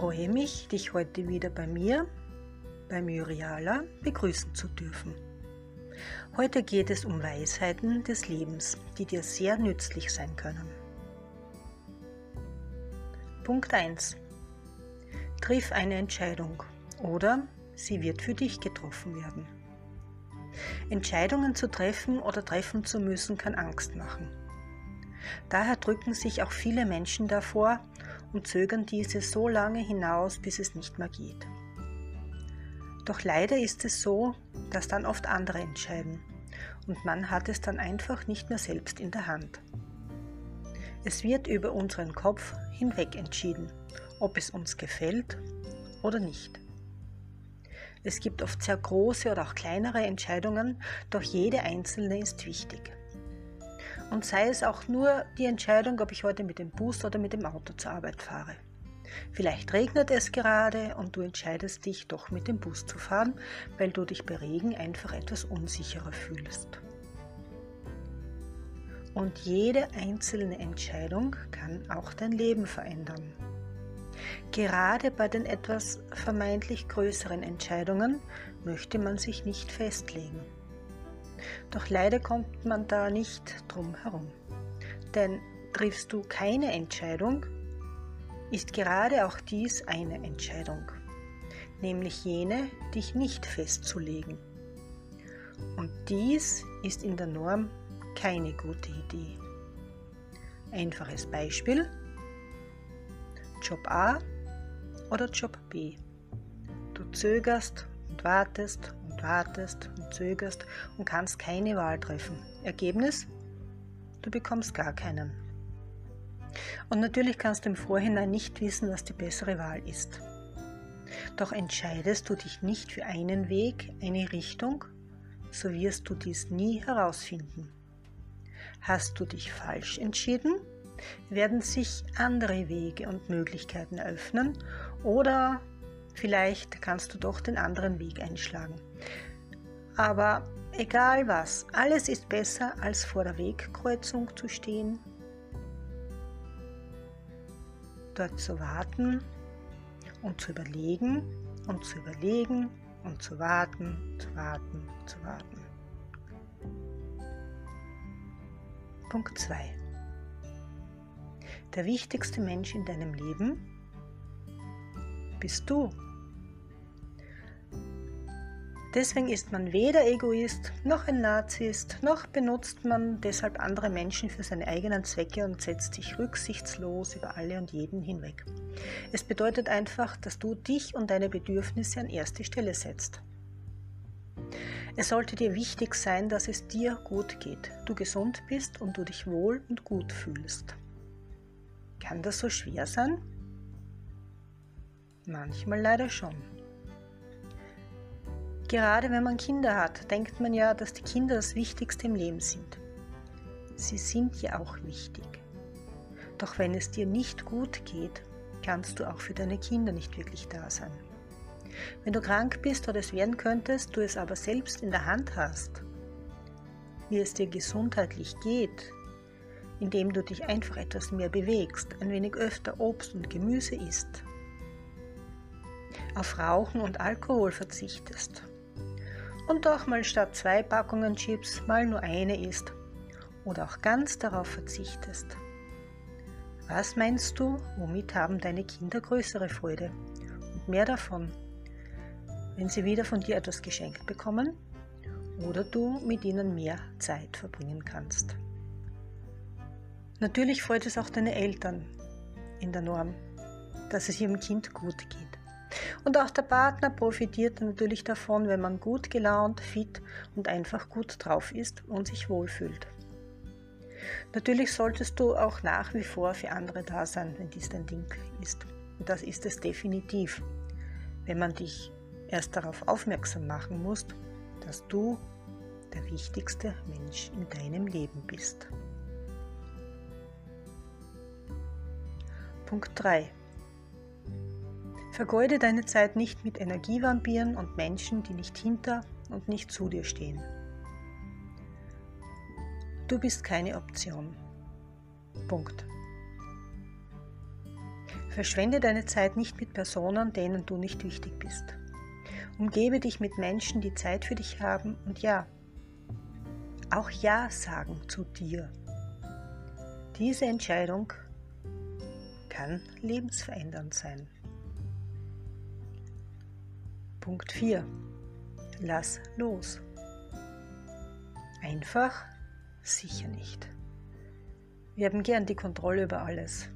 freue mich, dich heute wieder bei mir, bei Myriala, begrüßen zu dürfen. Heute geht es um Weisheiten des Lebens, die dir sehr nützlich sein können. Punkt 1. Triff eine Entscheidung oder sie wird für dich getroffen werden. Entscheidungen zu treffen oder treffen zu müssen kann Angst machen. Daher drücken sich auch viele Menschen davor und zögern diese so lange hinaus, bis es nicht mehr geht. Doch leider ist es so, dass dann oft andere entscheiden und man hat es dann einfach nicht mehr selbst in der Hand. Es wird über unseren Kopf hinweg entschieden, ob es uns gefällt oder nicht. Es gibt oft sehr große oder auch kleinere Entscheidungen, doch jede einzelne ist wichtig. Und sei es auch nur die Entscheidung, ob ich heute mit dem Bus oder mit dem Auto zur Arbeit fahre. Vielleicht regnet es gerade und du entscheidest dich doch mit dem Bus zu fahren, weil du dich bei Regen einfach etwas unsicherer fühlst. Und jede einzelne Entscheidung kann auch dein Leben verändern. Gerade bei den etwas vermeintlich größeren Entscheidungen möchte man sich nicht festlegen. Doch leider kommt man da nicht drum herum. Denn triffst du keine Entscheidung, ist gerade auch dies eine Entscheidung, nämlich jene, dich nicht festzulegen. Und dies ist in der Norm keine gute Idee. Einfaches Beispiel. Job A oder Job B. Du zögerst und wartest wartest und zögerst und kannst keine Wahl treffen. Ergebnis? Du bekommst gar keinen. Und natürlich kannst du im Vorhinein nicht wissen, was die bessere Wahl ist. Doch entscheidest du dich nicht für einen Weg, eine Richtung, so wirst du dies nie herausfinden. Hast du dich falsch entschieden, werden sich andere Wege und Möglichkeiten eröffnen oder vielleicht kannst du doch den anderen Weg einschlagen. Aber egal was, alles ist besser als vor der Wegkreuzung zu stehen dort zu warten und zu überlegen und zu überlegen und zu warten, zu warten, zu warten. Punkt 2. Der wichtigste Mensch in deinem Leben bist du. Deswegen ist man weder Egoist noch ein Narzisst, noch benutzt man deshalb andere Menschen für seine eigenen Zwecke und setzt sich rücksichtslos über alle und jeden hinweg. Es bedeutet einfach, dass du dich und deine Bedürfnisse an erste Stelle setzt. Es sollte dir wichtig sein, dass es dir gut geht, du gesund bist und du dich wohl und gut fühlst. Kann das so schwer sein? Manchmal leider schon. Gerade wenn man Kinder hat, denkt man ja, dass die Kinder das Wichtigste im Leben sind. Sie sind ja auch wichtig. Doch wenn es dir nicht gut geht, kannst du auch für deine Kinder nicht wirklich da sein. Wenn du krank bist oder es werden könntest, du es aber selbst in der Hand hast, wie es dir gesundheitlich geht, indem du dich einfach etwas mehr bewegst, ein wenig öfter Obst und Gemüse isst, auf Rauchen und Alkohol verzichtest und auch mal statt zwei Packungen Chips mal nur eine isst oder auch ganz darauf verzichtest. Was meinst du, womit haben deine Kinder größere Freude und mehr davon, wenn sie wieder von dir etwas geschenkt bekommen oder du mit ihnen mehr Zeit verbringen kannst? Natürlich freut es auch deine Eltern in der Norm, dass es ihrem Kind gut geht. Und auch der Partner profitiert natürlich davon, wenn man gut gelaunt, fit und einfach gut drauf ist und sich wohlfühlt. Natürlich solltest du auch nach wie vor für andere da sein, wenn dies dein Ding ist. Und das ist es definitiv, wenn man dich erst darauf aufmerksam machen muss, dass du der wichtigste Mensch in deinem Leben bist. Punkt 3. Vergeude deine Zeit nicht mit Energievampiren und Menschen, die nicht hinter und nicht zu dir stehen. Du bist keine Option. Punkt. Verschwende deine Zeit nicht mit Personen, denen du nicht wichtig bist. Umgebe dich mit Menschen, die Zeit für dich haben und ja, auch Ja sagen zu dir. Diese Entscheidung kann lebensverändernd sein. Punkt 4. Lass los. Einfach, sicher nicht. Wir haben gern die Kontrolle über alles.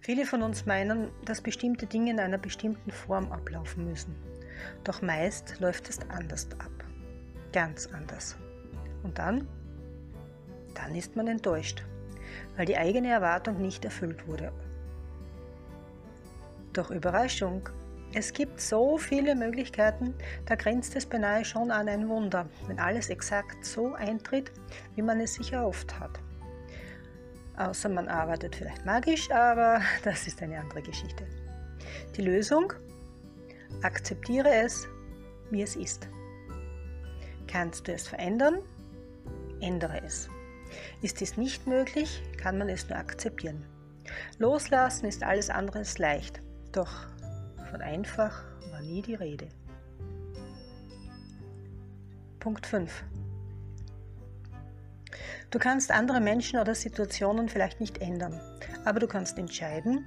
Viele von uns meinen, dass bestimmte Dinge in einer bestimmten Form ablaufen müssen. Doch meist läuft es anders ab. Ganz anders. Und dann? Dann ist man enttäuscht, weil die eigene Erwartung nicht erfüllt wurde. Doch Überraschung, es gibt so viele Möglichkeiten, da grenzt es beinahe schon an ein Wunder, wenn alles exakt so eintritt, wie man es sich erhofft hat. Außer man arbeitet vielleicht magisch, aber das ist eine andere Geschichte. Die Lösung? Akzeptiere es, wie es ist. Kannst du es verändern? Ändere es. Ist es nicht möglich, kann man es nur akzeptieren. Loslassen ist alles andere leicht, doch von einfach war nie die Rede. Punkt 5. Du kannst andere Menschen oder Situationen vielleicht nicht ändern, aber du kannst entscheiden,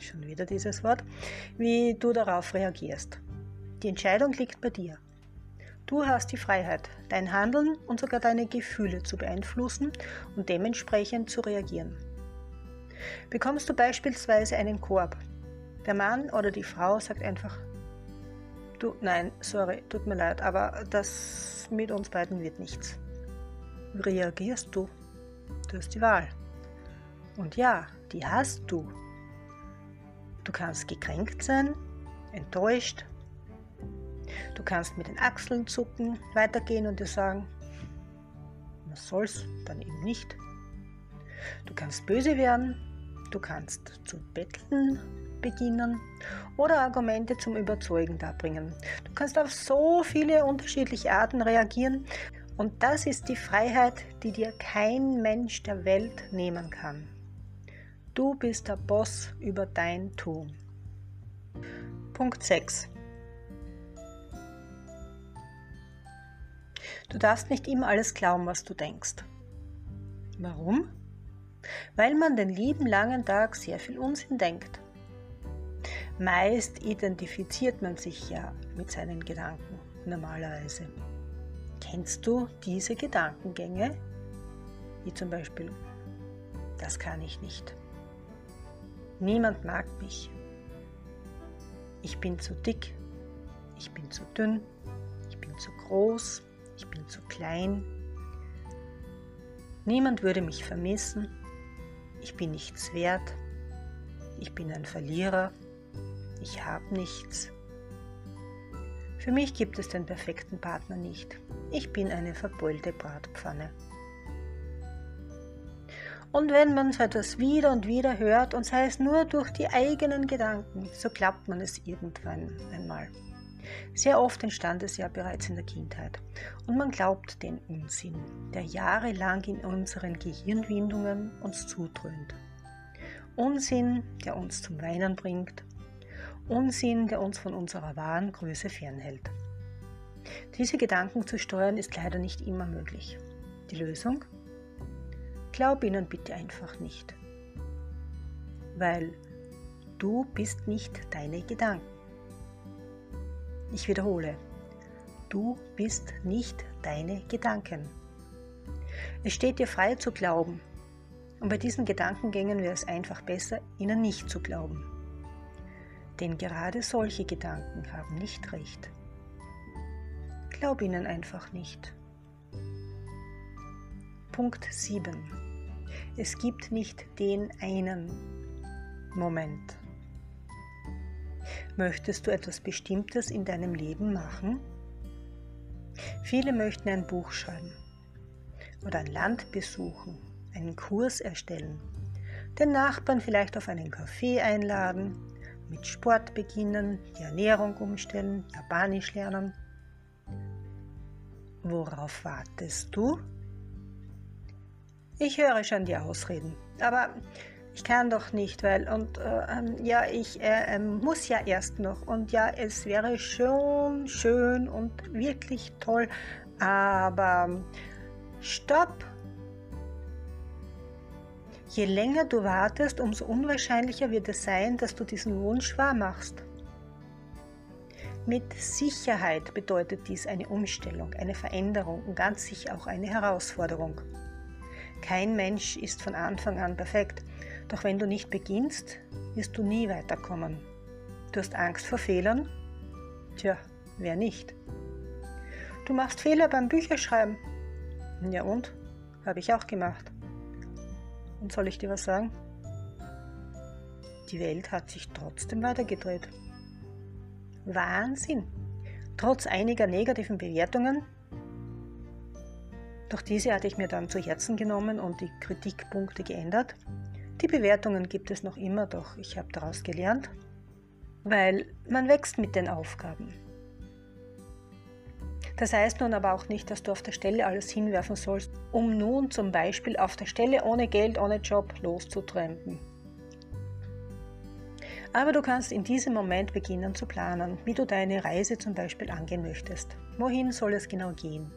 schon wieder dieses Wort, wie du darauf reagierst. Die Entscheidung liegt bei dir. Du hast die Freiheit, dein Handeln und sogar deine Gefühle zu beeinflussen und dementsprechend zu reagieren. Bekommst du beispielsweise einen Korb, der Mann oder die Frau sagt einfach, du, nein, sorry, tut mir leid, aber das mit uns beiden wird nichts. Wie reagierst du? Du hast die Wahl. Und ja, die hast du. Du kannst gekränkt sein, enttäuscht. Du kannst mit den Achseln zucken, weitergehen und dir sagen, was soll's, dann eben nicht. Du kannst böse werden, du kannst zu betteln beginnen oder Argumente zum Überzeugen darbringen. Du kannst auf so viele unterschiedliche Arten reagieren und das ist die Freiheit, die dir kein Mensch der Welt nehmen kann. Du bist der Boss über dein Tun. Punkt 6. Du darfst nicht immer alles glauben, was du denkst. Warum? Weil man den lieben langen Tag sehr viel Unsinn denkt. Meist identifiziert man sich ja mit seinen Gedanken normalerweise. Kennst du diese Gedankengänge? Wie zum Beispiel, das kann ich nicht. Niemand mag mich. Ich bin zu dick. Ich bin zu dünn. Ich bin zu groß. Ich bin zu klein. Niemand würde mich vermissen. Ich bin nichts wert. Ich bin ein Verlierer. Ich habe nichts. Für mich gibt es den perfekten Partner nicht. Ich bin eine verbeulte Bratpfanne. Und wenn man so etwas wieder und wieder hört, und sei es nur durch die eigenen Gedanken, so klappt man es irgendwann einmal. Sehr oft entstand es ja bereits in der Kindheit. Und man glaubt den Unsinn, der jahrelang in unseren Gehirnwindungen uns zudröhnt. Unsinn, der uns zum Weinen bringt, Unsinn, der uns von unserer wahren Größe fernhält. Diese Gedanken zu steuern ist leider nicht immer möglich. Die Lösung? Glaub ihnen bitte einfach nicht. Weil du bist nicht deine Gedanken. Ich wiederhole, du bist nicht deine Gedanken. Es steht dir frei zu glauben. Und bei diesen Gedankengängen wäre es einfach besser, ihnen nicht zu glauben. Denn gerade solche Gedanken haben nicht recht. Glaub ihnen einfach nicht. Punkt 7. Es gibt nicht den einen Moment. Möchtest du etwas Bestimmtes in deinem Leben machen? Viele möchten ein Buch schreiben oder ein Land besuchen, einen Kurs erstellen, den Nachbarn vielleicht auf einen Kaffee einladen mit Sport beginnen, die Ernährung umstellen, Japanisch lernen. Worauf wartest du? Ich höre schon die Ausreden, aber ich kann doch nicht, weil und äh, ähm, ja, ich äh, ähm, muss ja erst noch und ja, es wäre schon schön und wirklich toll, aber stopp! Je länger du wartest, umso unwahrscheinlicher wird es sein, dass du diesen Wunsch wahr machst. Mit Sicherheit bedeutet dies eine Umstellung, eine Veränderung und ganz sicher auch eine Herausforderung. Kein Mensch ist von Anfang an perfekt, doch wenn du nicht beginnst, wirst du nie weiterkommen. Du hast Angst vor Fehlern? Tja, wer nicht? Du machst Fehler beim Bücherschreiben. Ja und? Habe ich auch gemacht. Und soll ich dir was sagen? Die Welt hat sich trotzdem weitergedreht. Wahnsinn! Trotz einiger negativen Bewertungen. Doch diese hatte ich mir dann zu Herzen genommen und die Kritikpunkte geändert. Die Bewertungen gibt es noch immer, doch ich habe daraus gelernt, weil man wächst mit den Aufgaben. Das heißt nun aber auch nicht, dass du auf der Stelle alles hinwerfen sollst, um nun zum Beispiel auf der Stelle ohne Geld, ohne Job loszutrampen. Aber du kannst in diesem Moment beginnen zu planen, wie du deine Reise zum Beispiel angehen möchtest. Wohin soll es genau gehen?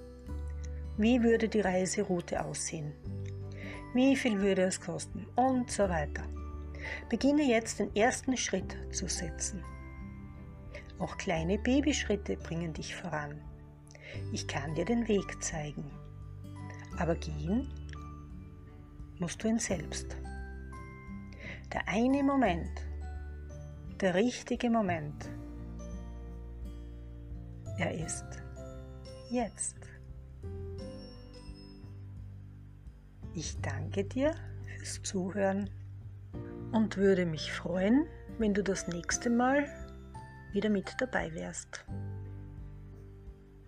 Wie würde die Reiseroute aussehen? Wie viel würde es kosten? Und so weiter. Beginne jetzt den ersten Schritt zu setzen. Auch kleine Babyschritte bringen dich voran. Ich kann dir den Weg zeigen. Aber gehen musst du ihn selbst. Der eine Moment, der richtige Moment. Er ist jetzt. Ich danke dir fürs Zuhören und würde mich freuen, wenn du das nächste Mal wieder mit dabei wärst.